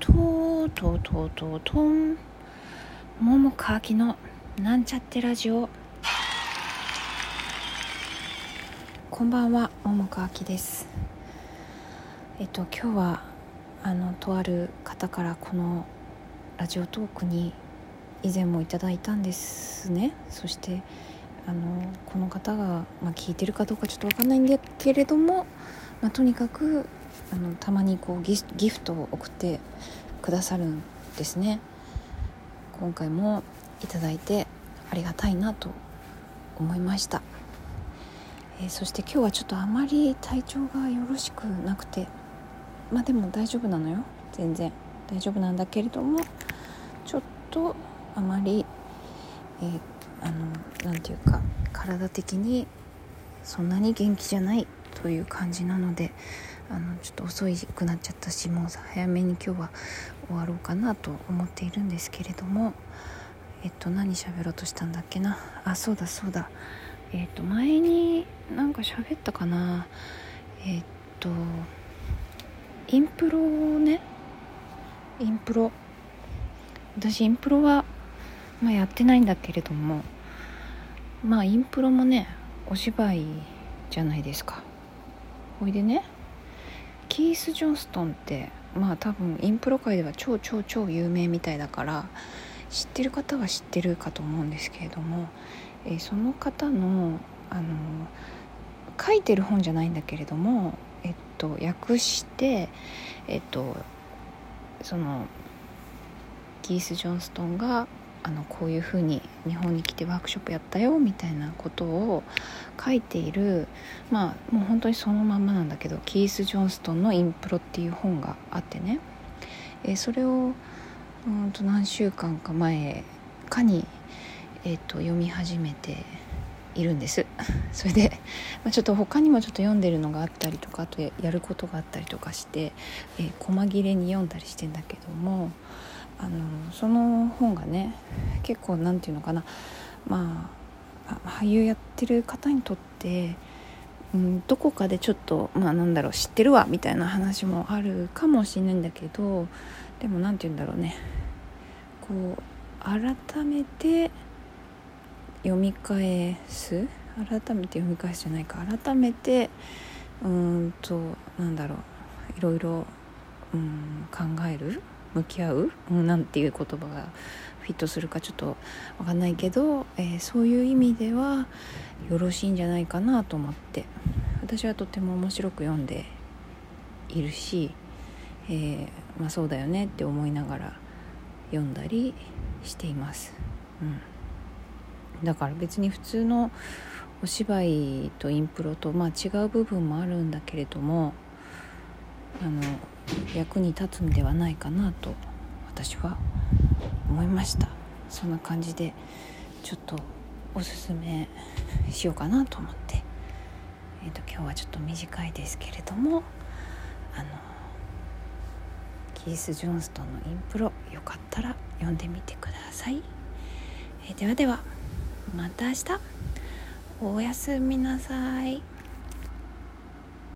とうとうとうとうとん桃川きのなんちゃってラジオ。こんばんは桃川きです。えっと今日はあのとある方からこのラジオトークに以前もいただいたんですね。そしてあのこの方が、まあ、聞いてるかどうかちょっと分かんないんだけれども、まあ、とにかくあのたまにこうギギフトを送ってくださるんですね。今回もいただいてありがたいなと思いました、えー、そして今日はちょっとあまり体調がよろしくなくて。まあでも大丈夫なのよ。全然。大丈夫なんだけれどもちょっとあまり、えー、あのなていうか体的にそんなに元気じゃないという感じなのであのちょっと遅くなっちゃったしもう早めに今日は終わろうかなと思っているんですけれどもえっと何喋ろうとしたんだっけな？あそうだそうだ。えっと前になんか喋ったかな？えっとインプロをねインプロ。私インプロは、まあ、やってないんだけれどもまあインプロもねお芝居じゃないですか。ほいでね。キース・ジョンストンってまあ多分インプロ界では超超超有名みたいだから知ってる方は知ってるかと思うんですけれども、えー、その方のあの書いてる本じゃないんだけれども、えっと、訳してえっとそのキース・ジョンストンがあのこういうふうに日本に来てワークショップやったよみたいなことを書いているまあもう本当にそのまんまなんだけどキース・ジョンストンの「インプロ」っていう本があってね、えー、それをうんと何週間か前かに、えーと、読み始めているんです。それで、まあ、ちょっと他にもちょっと読んでるのがあったりとかあとやることがあったりとかして、えー、細切れに読んだりしてんだけどもあのその本がね結構何て言うのかな。まあ俳優やってる方にとって、うん、どこかでちょっとまあなんだろう知ってるわみたいな話もあるかもしれないんだけどでも何て言うんだろうね。こう改めて読み返す？改めて読み返すじゃないか。改めてうんとなんだろういろいろ、うん、考える？向き合う、うん、なんていう言葉がフィットするかちょっと分かんないけど、えー、そういう意味ではよろしいんじゃないかなと思って。私はとても面白く読んでいるし、えー、まあ、そうだよねって思いながら読んだりしています。うん、だから別に普通のお芝居とインプロと、まあ、違う部分もあるんだけれどもあの役に立つんではないかなと私は思いました。そんな感じでちょっとおすすめしようかなと思って、えーと、今日はちょっと短いですけれどもあのキース・ジョンストンのインプロよかったら読んでみてください、えー、ではではまた明日。おやすみなさい。